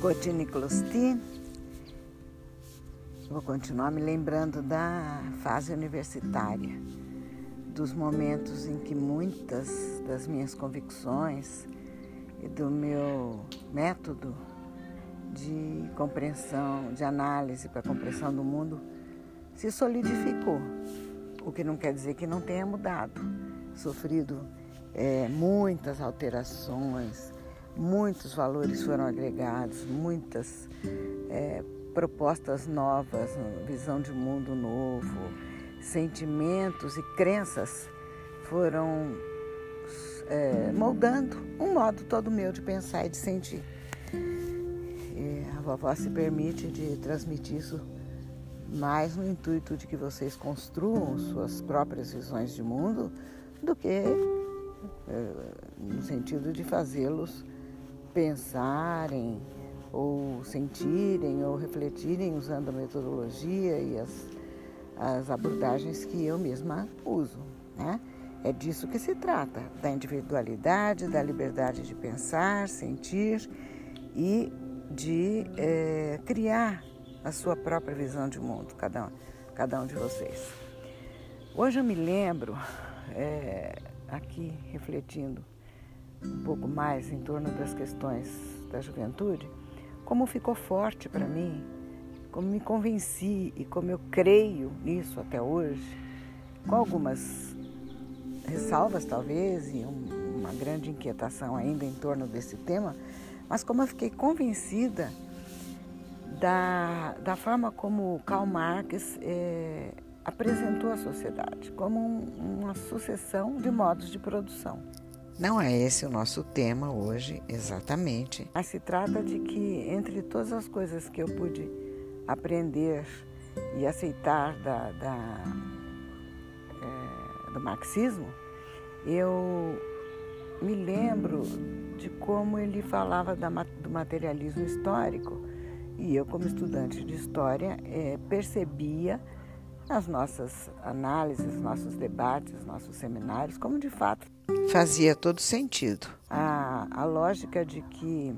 Cotine Closti. Vou continuar me lembrando da fase universitária, dos momentos em que muitas das minhas convicções e do meu método de compreensão, de análise para compreensão do mundo se solidificou. O que não quer dizer que não tenha mudado, sofrido é, muitas alterações, muitos valores foram agregados, muitas é, propostas novas, visão de mundo novo, sentimentos e crenças foram é, moldando um modo todo meu de pensar e de sentir. E a vovó se permite de transmitir isso mais no intuito de que vocês construam suas próprias visões de mundo do que é, no sentido de fazê-los pensarem ou sentirem ou refletirem usando a metodologia e as, as abordagens que eu mesma uso. Né? É disso que se trata, da individualidade, da liberdade de pensar, sentir e de é, criar a sua própria visão de mundo, cada um, cada um de vocês. Hoje eu me lembro, é, aqui refletindo um pouco mais em torno das questões da juventude, como ficou forte para mim, como me convenci e como eu creio nisso até hoje, com algumas ressalvas talvez e um, uma grande inquietação ainda em torno desse tema, mas como eu fiquei convencida da, da forma como Karl Marx é, apresentou a sociedade, como um, uma sucessão de modos de produção. Não é esse o nosso tema hoje, exatamente. Mas se trata de que, entre todas as coisas que eu pude aprender e aceitar da, da é, do marxismo, eu me lembro de como ele falava da, do materialismo histórico. E eu, como estudante de história, é, percebia as nossas análises, nossos debates, nossos seminários, como de fato fazia todo sentido. A, a lógica de que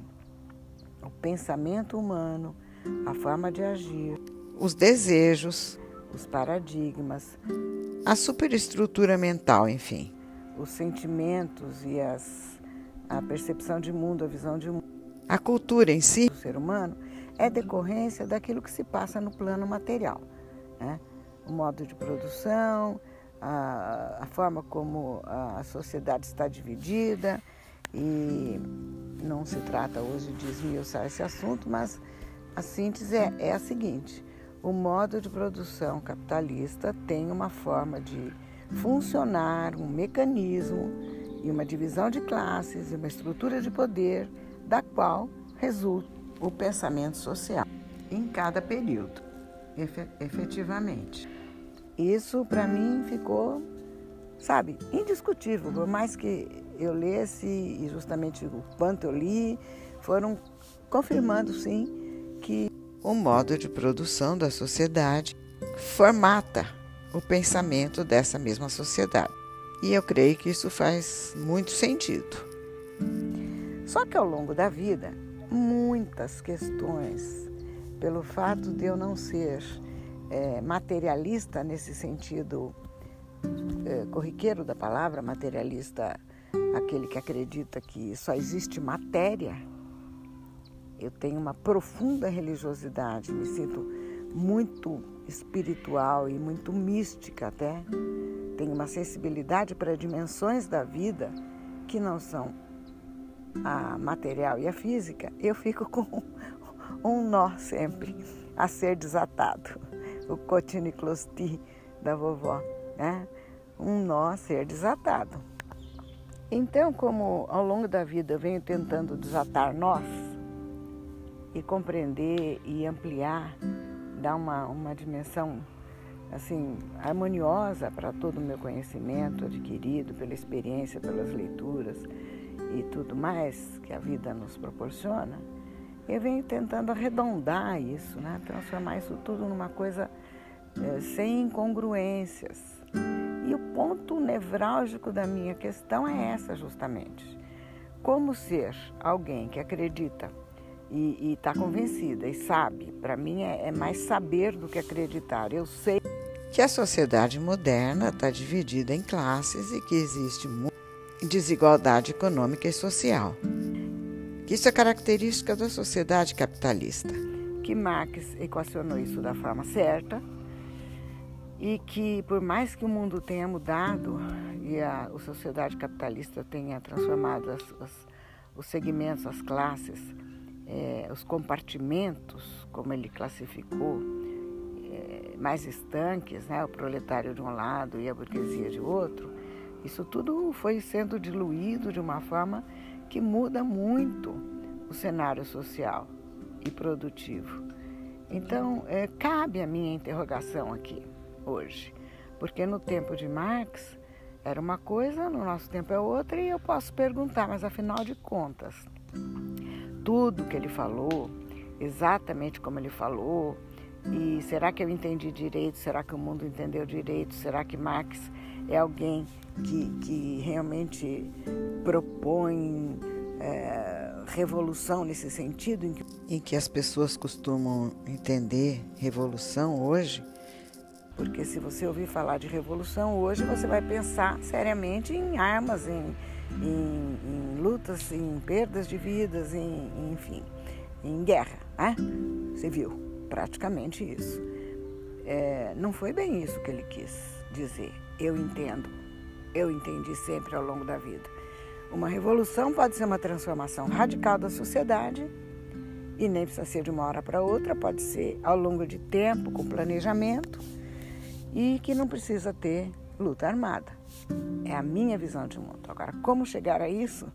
o pensamento humano, a forma de agir, os desejos, os paradigmas, a superestrutura mental, enfim, os sentimentos e as, a percepção de mundo, a visão de mundo, a cultura em si, do ser humano, é decorrência daquilo que se passa no plano material. Né? O modo de produção, a, a forma como a sociedade está dividida e não se trata hoje de esmiuçar esse assunto, mas a síntese é, é a seguinte: o modo de produção capitalista tem uma forma de funcionar, um mecanismo e uma divisão de classes e uma estrutura de poder da qual resulta o pensamento social em cada período, efetivamente. Isso para mim ficou, sabe, indiscutível. Por mais que eu lesse e justamente o quanto eu li, foram confirmando sim que o modo de produção da sociedade formata o pensamento dessa mesma sociedade. E eu creio que isso faz muito sentido. Só que ao longo da vida, muitas questões, pelo fato de eu não ser é, materialista nesse sentido é, corriqueiro da palavra, materialista, aquele que acredita que só existe matéria. Eu tenho uma profunda religiosidade, me sinto muito espiritual e muito mística até. Tenho uma sensibilidade para dimensões da vida que não são a material e a física. Eu fico com um nó sempre a ser desatado o cotiniclosti da vovó, né? um nó a ser desatado. Então, como ao longo da vida eu venho tentando desatar nós e compreender e ampliar, dar uma, uma dimensão assim harmoniosa para todo o meu conhecimento adquirido pela experiência, pelas leituras e tudo mais que a vida nos proporciona, eu venho tentando arredondar isso, né? transformar isso tudo numa coisa é, sem incongruências. E o ponto nevrálgico da minha questão é essa, justamente. Como ser alguém que acredita e está convencida e sabe. Para mim é, é mais saber do que acreditar. Eu sei que a sociedade moderna está dividida em classes e que existe desigualdade econômica e social. Isso é característica da sociedade capitalista. Que Marx equacionou isso da forma certa e que, por mais que o mundo tenha mudado e a, a sociedade capitalista tenha transformado as, as, os segmentos, as classes, é, os compartimentos, como ele classificou, é, mais estanques, né, o proletário de um lado e a burguesia de outro, isso tudo foi sendo diluído de uma forma que muda muito o cenário social e produtivo. Então, é, cabe a minha interrogação aqui, hoje, porque no tempo de Marx era uma coisa, no nosso tempo é outra, e eu posso perguntar, mas afinal de contas, tudo que ele falou, exatamente como ele falou, e será que eu entendi direito? Será que o mundo entendeu direito? Será que Marx é alguém que, que realmente propõe é, revolução nesse sentido? Em que... em que as pessoas costumam entender revolução hoje? Porque se você ouvir falar de revolução hoje, você vai pensar seriamente em armas, em, em, em lutas, em perdas de vidas, em, enfim, em guerra, né? Você viu, praticamente isso. É, não foi bem isso que ele quis dizer. Eu entendo, eu entendi sempre ao longo da vida. Uma revolução pode ser uma transformação radical da sociedade e nem precisa ser de uma hora para outra, pode ser ao longo de tempo, com planejamento e que não precisa ter luta armada. É a minha visão de mundo. Agora, como chegar a isso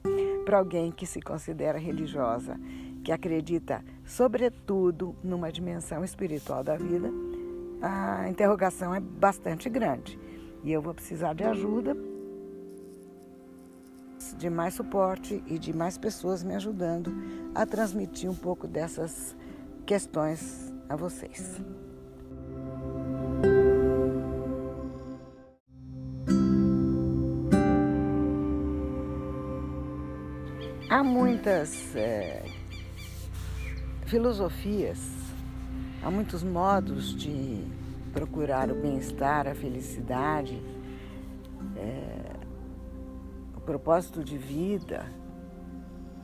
para alguém que se considera religiosa, que acredita, sobretudo, numa dimensão espiritual da vida, a interrogação é bastante grande. E eu vou precisar de ajuda, de mais suporte e de mais pessoas me ajudando a transmitir um pouco dessas questões a vocês. Há muitas é, filosofias, há muitos modos de procurar o bem-estar, a felicidade, é, o propósito de vida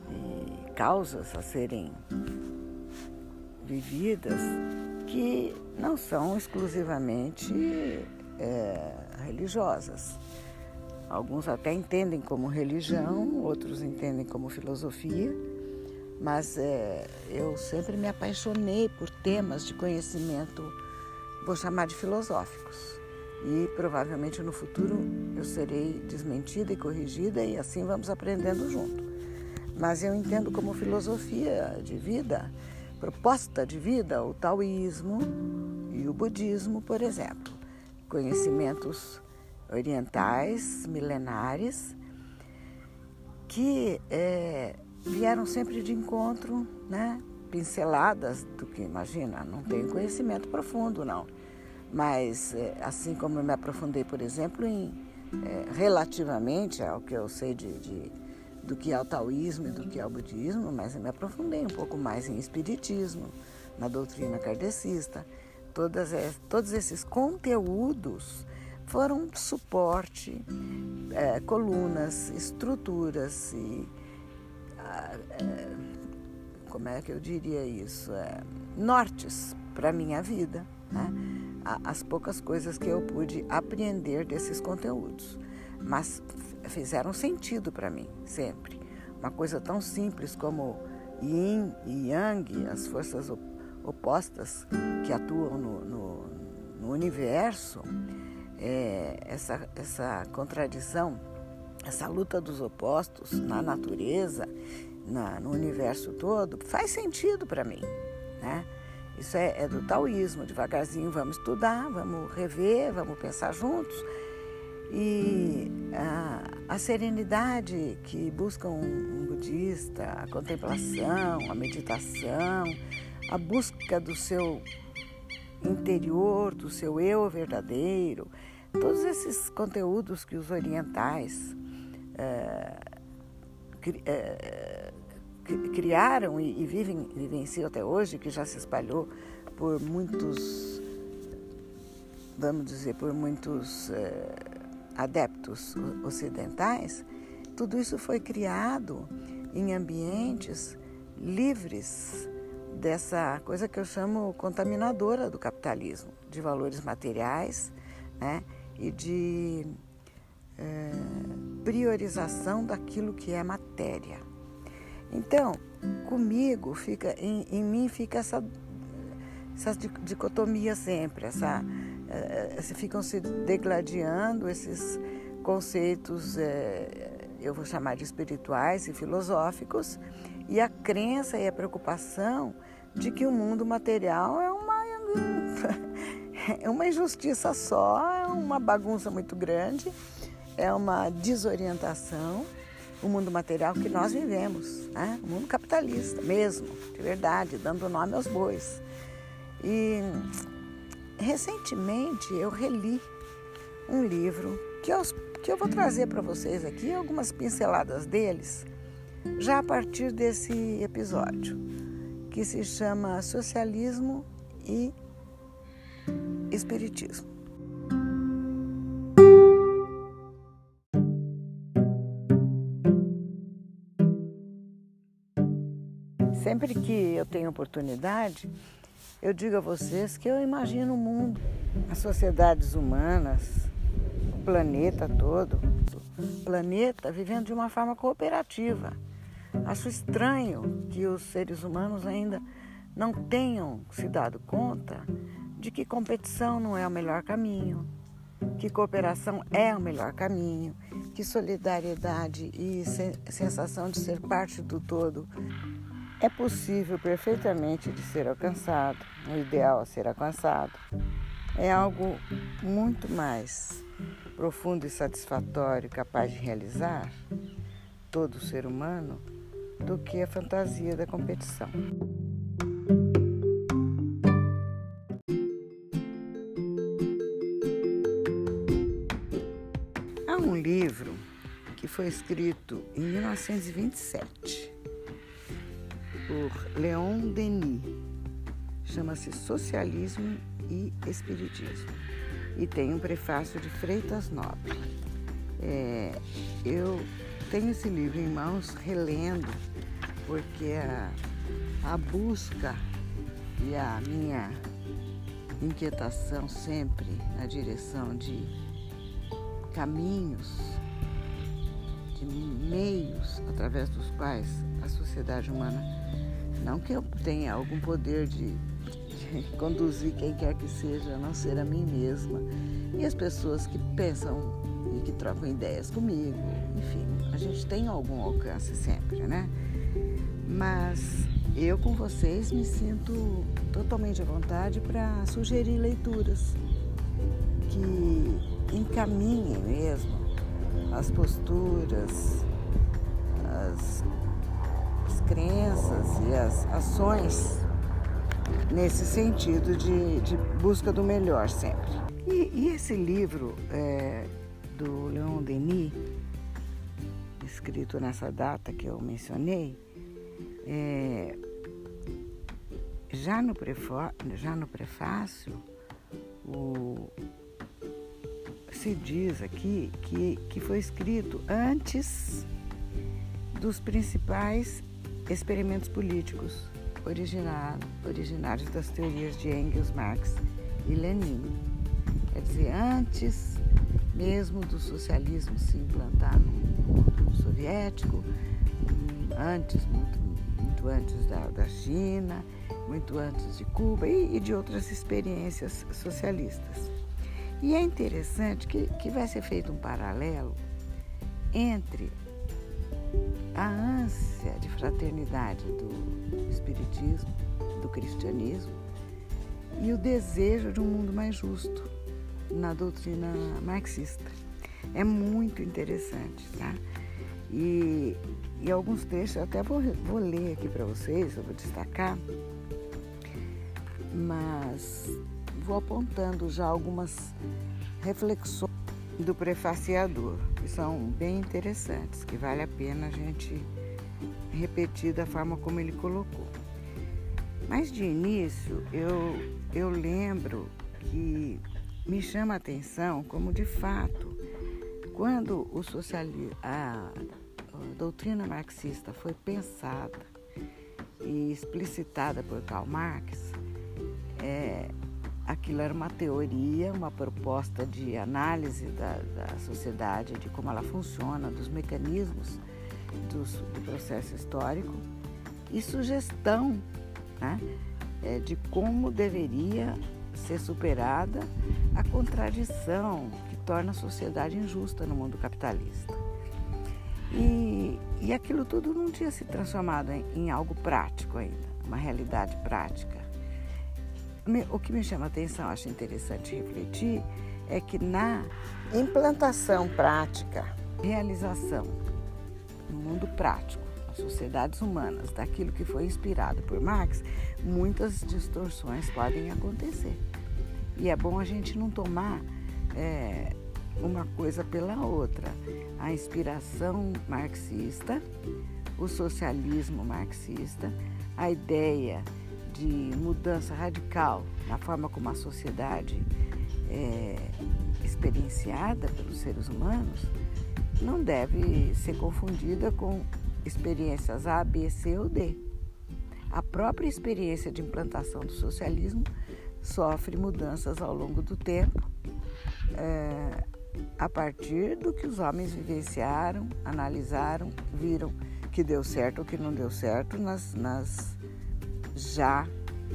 e causas a serem vividas que não são exclusivamente é, religiosas. Alguns até entendem como religião, outros entendem como filosofia, mas é, eu sempre me apaixonei por temas de conhecimento vou chamar de filosóficos. E provavelmente no futuro eu serei desmentida e corrigida e assim vamos aprendendo junto. Mas eu entendo como filosofia de vida, proposta de vida, o taoísmo e o budismo, por exemplo. Conhecimentos orientais, milenares, que é, vieram sempre de encontro, né, pinceladas do que imagina, não tenho conhecimento profundo não, mas é, assim como eu me aprofundei, por exemplo, em é, relativamente ao que eu sei de, de, do que é o taoísmo e do que é o budismo, mas eu me aprofundei um pouco mais em espiritismo, na doutrina kardecista, todas, todos esses conteúdos foram suporte, é, colunas, estruturas e é, como é que eu diria isso? É, nortes para a minha vida, né? as poucas coisas que eu pude aprender desses conteúdos. Mas fizeram sentido para mim, sempre. Uma coisa tão simples como yin e yang, as forças opostas que atuam no, no, no universo, é, essa, essa contradição, essa luta dos opostos na natureza na, no universo todo, faz sentido para mim, né? Isso é, é, do taoísmo, devagarzinho vamos estudar, vamos rever, vamos pensar juntos. E a, a serenidade que busca um, um budista, a contemplação, a meditação, a busca do seu interior, do seu eu verdadeiro, todos esses conteúdos que os orientais é, é, criaram e, e vivem, vivenciam até hoje, que já se espalhou por muitos, vamos dizer, por muitos é, adeptos ocidentais, tudo isso foi criado em ambientes livres dessa coisa que eu chamo contaminadora do capitalismo, de valores materiais né, e de é, priorização daquilo que é matéria. Então, comigo fica, em, em mim fica essa, essa dicotomia sempre, essa, é, ficam se degladiando esses conceitos, é, eu vou chamar de espirituais e filosóficos, e a crença e a preocupação de que o mundo material é é uma injustiça só, é uma bagunça muito grande, é uma desorientação. O mundo material que nós vivemos, né? o mundo capitalista mesmo, de verdade, dando nome aos bois. E recentemente eu reli um livro que eu, que eu vou trazer para vocês aqui, algumas pinceladas deles, já a partir desse episódio, que se chama Socialismo e Espiritismo. Sempre que eu tenho oportunidade, eu digo a vocês que eu imagino o mundo, as sociedades humanas, o planeta todo, o planeta vivendo de uma forma cooperativa Acho estranho que os seres humanos ainda não tenham se dado conta de que competição não é o melhor caminho, que cooperação é o melhor caminho, que solidariedade e sensação de ser parte do todo é possível perfeitamente de ser alcançado, o ideal a ser alcançado. É algo muito mais profundo e satisfatório, capaz de realizar todo ser humano do que a fantasia da competição. Foi escrito em 1927 por Leon Denis, chama-se Socialismo e Espiritismo e tem um prefácio de Freitas Nobre. É, eu tenho esse livro em mãos relendo porque a, a busca e a minha inquietação sempre na direção de caminhos, meios através dos quais a sociedade humana, não que eu tenha algum poder de, de conduzir quem quer que seja, a não ser a mim mesma, e as pessoas que pensam e que trocam ideias comigo, enfim, a gente tem algum alcance sempre, né? Mas eu com vocês me sinto totalmente à vontade para sugerir leituras que encaminhem mesmo as posturas, as, as crenças e as ações nesse sentido de, de busca do melhor sempre. E, e esse livro é, do Leon Denis, escrito nessa data que eu mencionei, é, já, no já no prefácio, o, se diz aqui que, que foi escrito antes dos principais experimentos políticos originado, originários das teorias de Engels, Marx e Lenin. Quer dizer, antes mesmo do socialismo se implantar no mundo soviético, antes, muito muito antes da, da China, muito antes de Cuba e, e, de outras experiências socialistas. E é interessante que, que vai ser feito um paralelo entre a ânsia de fraternidade do espiritismo, do cristianismo e o desejo de um mundo mais justo na doutrina marxista. É muito interessante, tá? E, e alguns textos eu até vou, vou ler aqui para vocês, eu vou destacar, mas vou apontando já algumas reflexões do prefaciador, que são bem interessantes, que vale a pena a gente repetir da forma como ele colocou. Mas de início eu, eu lembro que me chama a atenção como de fato, quando o socialismo, a, a doutrina marxista foi pensada e explicitada por Karl Marx, é, aquilo era uma teoria, uma proposta de análise da, da sociedade, de como ela funciona, dos mecanismos dos, do processo histórico e sugestão né, é, de como deveria ser superada a contradição que torna a sociedade injusta no mundo capitalista. E, e aquilo tudo não tinha se transformado em, em algo prático ainda, uma realidade prática. O que me chama a atenção, acho interessante refletir, é que na implantação prática, realização no mundo prático, nas sociedades humanas, daquilo que foi inspirado por Marx, muitas distorções podem acontecer. E é bom a gente não tomar é, uma coisa pela outra. A inspiração marxista, o socialismo marxista, a ideia de mudança radical na forma como a sociedade é experienciada pelos seres humanos, não deve ser confundida com experiências A, B, C ou D. A própria experiência de implantação do socialismo sofre mudanças ao longo do tempo, é, a partir do que os homens vivenciaram, analisaram, viram que deu certo ou que não deu certo nas, nas já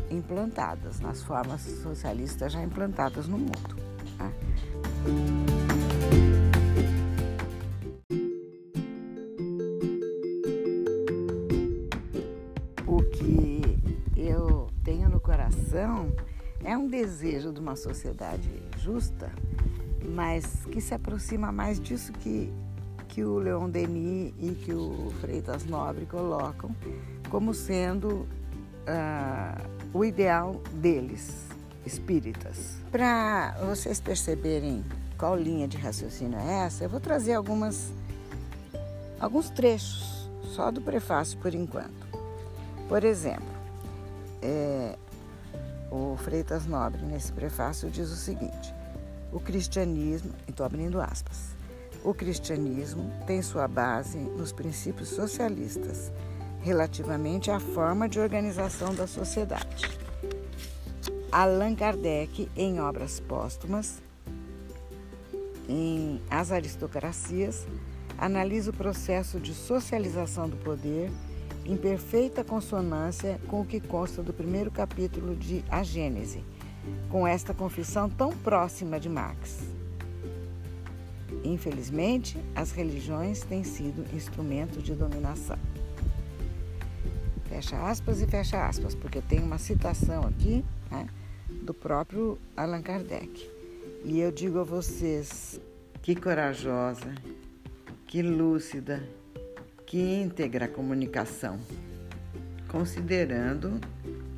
implantadas, nas formas socialistas já implantadas no mundo. Tá? O que eu tenho no coração é um desejo de uma sociedade justa, mas que se aproxima mais disso que, que o Leon Denis e que o Freitas Nobre colocam como sendo uh, o ideal deles, espíritas. Para vocês perceberem qual linha de raciocínio é essa, eu vou trazer algumas, alguns trechos, só do prefácio por enquanto. Por exemplo, é, o Freitas Nobre, nesse prefácio, diz o seguinte: o cristianismo, estou abrindo aspas, o cristianismo tem sua base nos princípios socialistas relativamente à forma de organização da sociedade. Allan Kardec, em obras póstumas, em As Aristocracias, analisa o processo de socialização do poder em perfeita consonância com o que consta do primeiro capítulo de A Gênese, com esta confissão tão próxima de Marx. Infelizmente, as religiões têm sido instrumento de dominação. Fecha aspas e fecha aspas, porque tem uma citação aqui né, do próprio Allan Kardec. E eu digo a vocês que corajosa, que lúcida, que íntegra a comunicação, considerando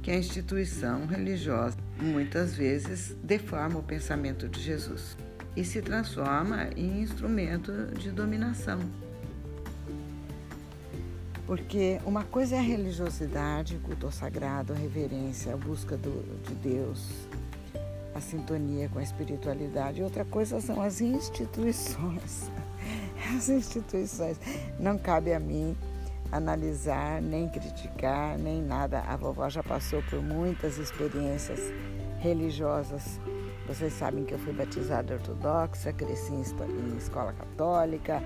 que a instituição religiosa muitas vezes deforma o pensamento de Jesus e se transforma em instrumento de dominação. Porque uma coisa é a religiosidade, o culto ao sagrado, a reverência, a busca do, de Deus, a sintonia com a espiritualidade, outra coisa são as instituições as instituições. Não cabe a mim analisar, nem criticar, nem nada. A vovó já passou por muitas experiências religiosas. Vocês sabem que eu fui batizada ortodoxa, cresci em escola católica,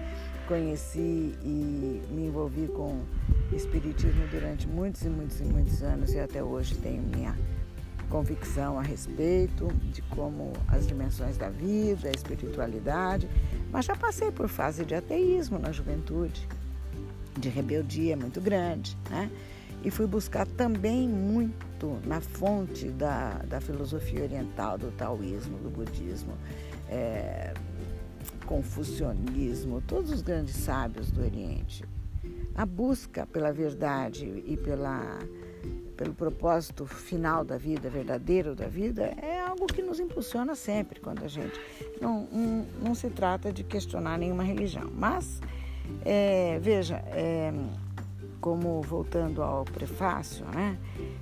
conheci e me envolvi com espiritismo durante muitos e muitos e muitos anos e até hoje tenho minha convicção a respeito de como as dimensões da vida, a espiritualidade, mas já passei por fase de ateísmo na juventude, de rebeldia muito grande, né? E fui buscar também muito na fonte da, da filosofia oriental, do taoísmo, do budismo, é, confucionismo, todos os grandes sábios do Oriente. A busca pela verdade e pela pelo propósito final da vida, verdadeiro da vida, é algo que nos impulsiona sempre quando a gente. Não, não, não se trata de questionar nenhuma religião, mas, é, veja, é, como voltando ao prefácio, né?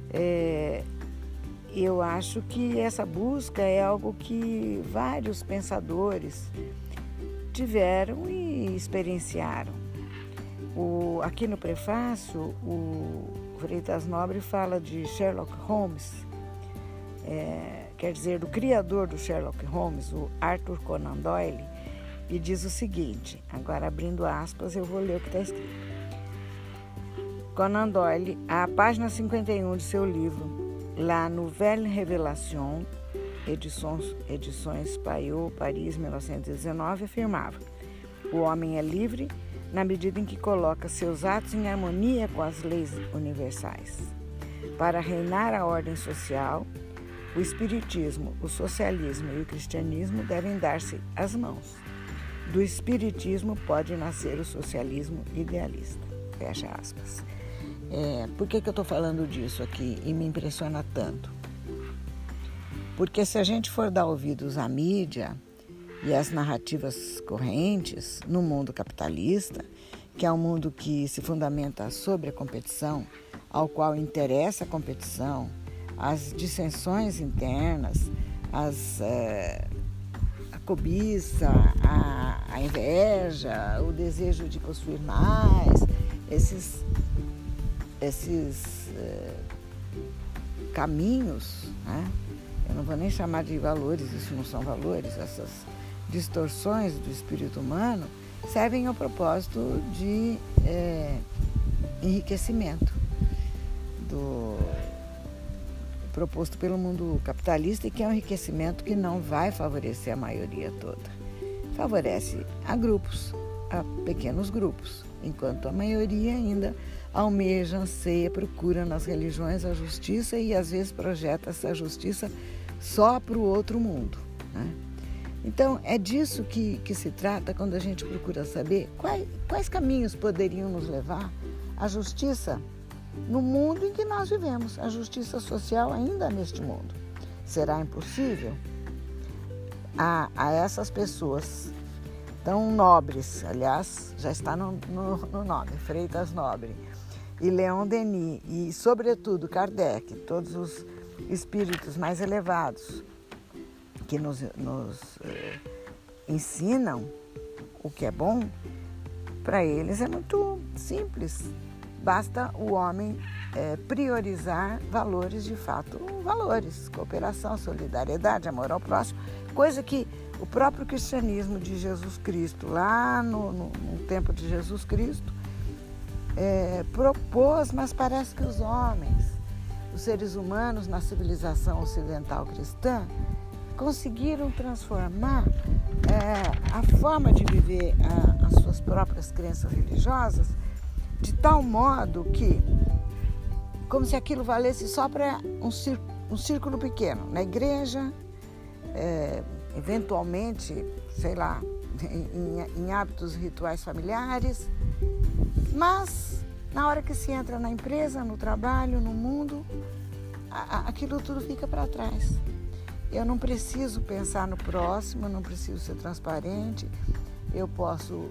É, eu acho que essa busca é algo que vários pensadores tiveram e experienciaram. O, aqui no prefácio, o Freitas Nobre fala de Sherlock Holmes, é, quer dizer, do criador do Sherlock Holmes, o Arthur Conan Doyle, e diz o seguinte: agora abrindo aspas, eu vou ler o que está escrito. Conan Doyle, a página 51 de seu livro La Nouvelle Révélation, edições, edições Payot, Paris, 1919, afirmava: o homem é livre na medida em que coloca seus atos em harmonia com as leis universais. Para reinar a ordem social, o espiritismo, o socialismo e o cristianismo devem dar-se as mãos. Do espiritismo pode nascer o socialismo idealista. Fecha aspas. É, por que, que eu estou falando disso aqui e me impressiona tanto? Porque se a gente for dar ouvidos à mídia e às narrativas correntes no mundo capitalista, que é um mundo que se fundamenta sobre a competição, ao qual interessa a competição, as dissensões internas, as, é, a cobiça, a, a inveja, o desejo de possuir mais, esses esses é, caminhos, né? Eu não vou nem chamar de valores, isso não são valores, essas distorções do espírito humano servem ao propósito de é, enriquecimento do proposto pelo mundo capitalista e que é um enriquecimento que não vai favorecer a maioria toda. Favorece a grupos, a pequenos grupos, enquanto a maioria ainda almeja, anseia, procura nas religiões a justiça e às vezes projeta essa justiça só para o outro mundo. Né? Então, é disso que, que se trata quando a gente procura saber quais, quais caminhos poderiam nos levar à justiça no mundo em que nós vivemos, a justiça social ainda neste mundo. Será impossível? A, a essas pessoas tão nobres, aliás, já está no, no, no nome, Freitas Nobre, e Leon Denis e, sobretudo, Kardec, todos os espíritos mais elevados que nos, nos eh, ensinam o que é bom, para eles é muito simples. Basta o homem eh, priorizar valores de fato, valores, cooperação, solidariedade, amor ao próximo, coisa que o próprio cristianismo de Jesus Cristo, lá no, no, no tempo de Jesus Cristo, é, propôs, mas parece que os homens, os seres humanos na civilização ocidental cristã, conseguiram transformar é, a forma de viver a, as suas próprias crenças religiosas de tal modo que, como se aquilo valesse só para um, um, círculo pequeno, na igreja, é, eventualmente, sei lá, em, em hábitos rituais familiares, mas na hora que se entra na empresa, no trabalho, no mundo, aquilo tudo fica para trás. Eu não preciso pensar no próximo, eu não preciso ser transparente, eu posso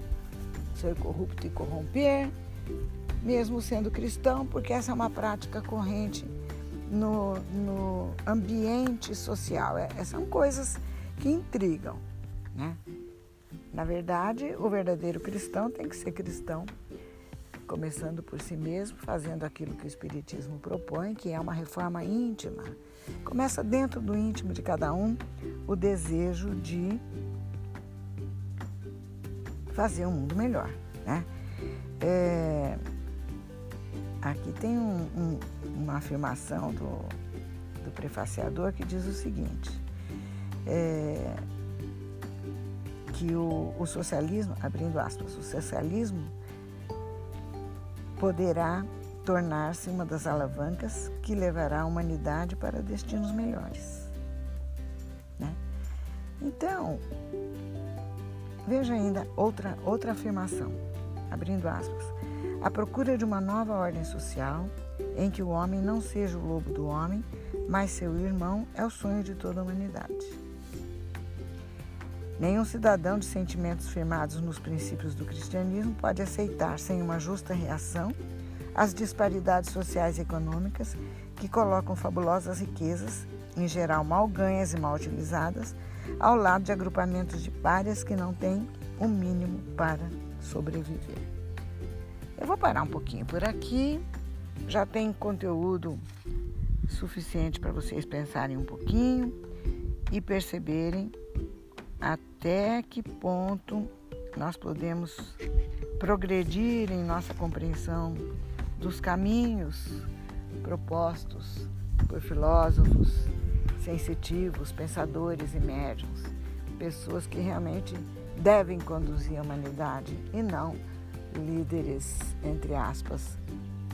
ser corrupto e corromper, mesmo sendo cristão, porque essa é uma prática corrente no, no ambiente social. É, são coisas que intrigam. Né? Na verdade, o verdadeiro cristão tem que ser cristão começando por si mesmo, fazendo aquilo que o Espiritismo propõe, que é uma reforma íntima. Começa dentro do íntimo de cada um o desejo de fazer um mundo melhor. Né? É, aqui tem um, um, uma afirmação do, do prefaciador que diz o seguinte: é, que o, o socialismo, abrindo aspas, o socialismo poderá tornar-se uma das alavancas que levará a humanidade para destinos melhores. Né? Então, veja ainda outra, outra afirmação, abrindo aspas. A procura de uma nova ordem social em que o homem não seja o lobo do homem, mas seu irmão é o sonho de toda a humanidade. Nenhum cidadão de sentimentos firmados nos princípios do cristianismo pode aceitar sem uma justa reação as disparidades sociais e econômicas que colocam fabulosas riquezas, em geral mal ganhas e mal utilizadas, ao lado de agrupamentos de párias que não têm o mínimo para sobreviver. Eu vou parar um pouquinho por aqui, já tem conteúdo suficiente para vocês pensarem um pouquinho e perceberem até que ponto nós podemos progredir em nossa compreensão dos caminhos propostos por filósofos sensitivos, pensadores e médiums, pessoas que realmente devem conduzir a humanidade e não líderes, entre aspas,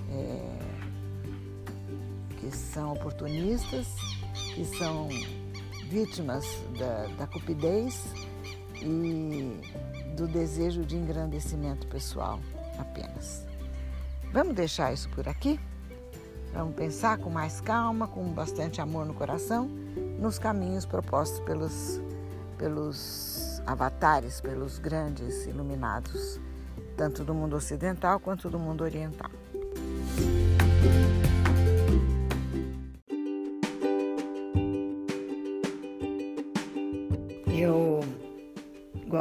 é, que são oportunistas, que são vítimas da, da cupidez e do desejo de engrandecimento pessoal apenas. Vamos deixar isso por aqui? Vamos pensar com mais calma, com bastante amor no coração, nos caminhos propostos pelos, pelos avatares, pelos grandes iluminados, tanto do mundo ocidental quanto do mundo oriental.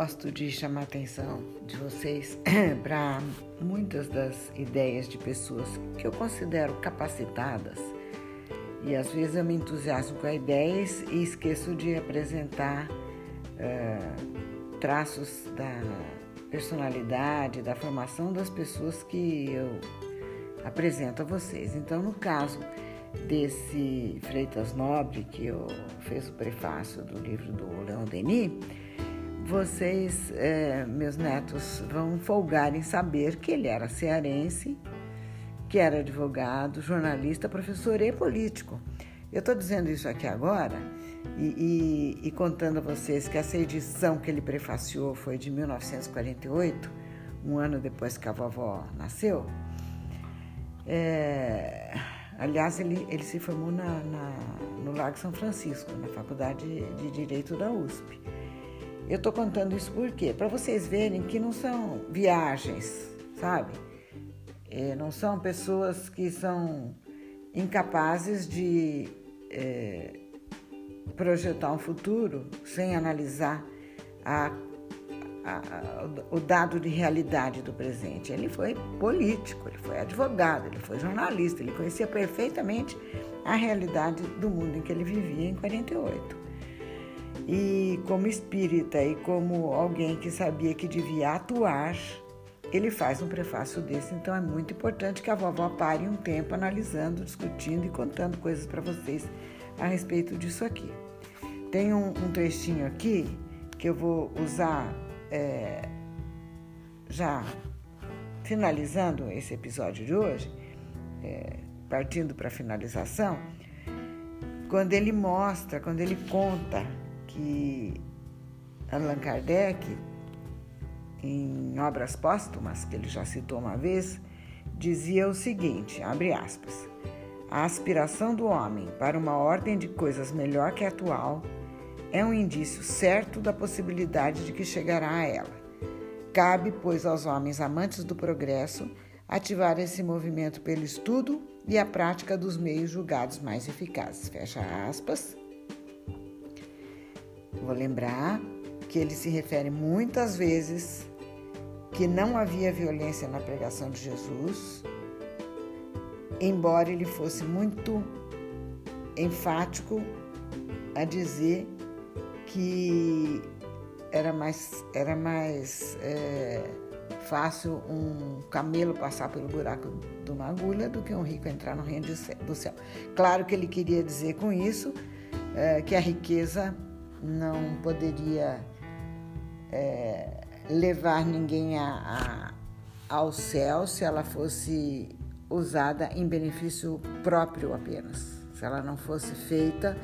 Gosto de chamar a atenção de vocês para muitas das ideias de pessoas que eu considero capacitadas e às vezes eu me entusiasmo com ideias e esqueço de apresentar uh, traços da personalidade, da formação das pessoas que eu apresento a vocês. Então, no caso desse Freitas Nobre, que eu fez o prefácio do livro do Leon Denis, vocês, é, meus netos, vão folgar em saber que ele era cearense, que era advogado, jornalista, professor e político. Eu estou dizendo isso aqui agora e, e, e, contando a vocês que essa edição que ele prefaciou foi de 1948, um ano depois que a vovó nasceu. É, aliás, ele, ele se formou na, na, no Lago São Francisco, na Faculdade de Direito da USP. Eu estou contando isso por quê? Para vocês verem que não são viagens, sabe? É, não são pessoas que são incapazes de é, projetar um futuro sem analisar a, a, o dado de realidade do presente. Ele foi político, ele foi advogado, ele foi jornalista, ele conhecia perfeitamente a realidade do mundo em que ele vivia em 48. E como espírita e como alguém que sabia que devia atuar, ele faz um prefácio desse. Então é muito importante que a vovó pare um tempo analisando, discutindo e contando coisas para vocês a respeito disso aqui. Tem um, um, trechinho aqui que eu vou usar é, já finalizando esse episódio de hoje, é, partindo para a finalização, quando ele mostra, quando ele conta que Allan Kardec, em obras póstumas, que ele já citou uma vez, dizia o seguinte, abre aspas, a aspiração do homem para uma ordem de coisas melhor que a atual é um indício certo da possibilidade de que chegará a ela. Cabe, pois, aos homens amantes do progresso ativar esse movimento pelo estudo e a prática dos meios julgados mais eficazes. Fecha aspas. Vou lembrar que ele se refere muitas vezes que não havia violência na pregação de Jesus, embora ele fosse muito enfático a dizer que era mais, era mais é, fácil um camelo passar pelo buraco de uma agulha do que um rico entrar no reino do céu. Claro que ele queria dizer com isso é, que a riqueza não poderia é, levar ninguém a, a, ao céu se ela fosse usada em benefício próprio apenas, se ela não fosse feita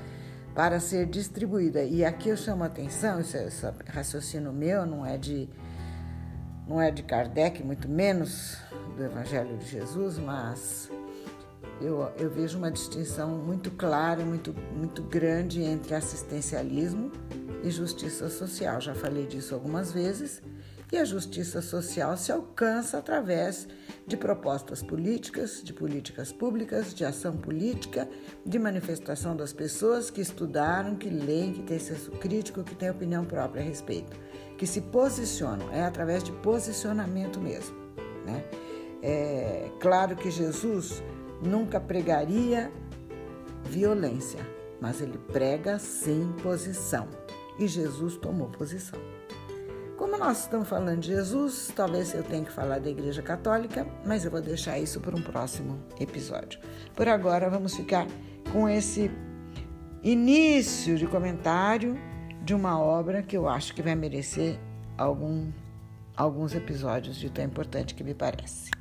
para ser distribuída. E aqui eu chamo a atenção, esse, esse raciocínio meu não é de não é de Kardec, muito menos do Evangelho de Jesus, mas eu, eu vejo uma distinção muito clara muito, muito grande entre assistencialismo e justiça social. Já falei disso algumas vezes E a justiça social se alcança através de propostas políticas, de políticas públicas, de ação política, de manifestação das pessoas que estudaram, que leem, que têm senso crítico, que têm opinião própria a respeito, que se posicionam. É através de posicionamento mesmo. Né? É claro que Jesus nunca pregaria violência, mas ele prega sem posição. E Jesus tomou posição. Como nós estamos falando de Jesus, talvez eu tenha que falar da Igreja Católica, mas eu vou deixar isso para um próximo episódio. Por agora, vamos ficar com esse início de comentário de uma obra que eu acho que vai merecer algum, alguns episódios de tão importante que me parece.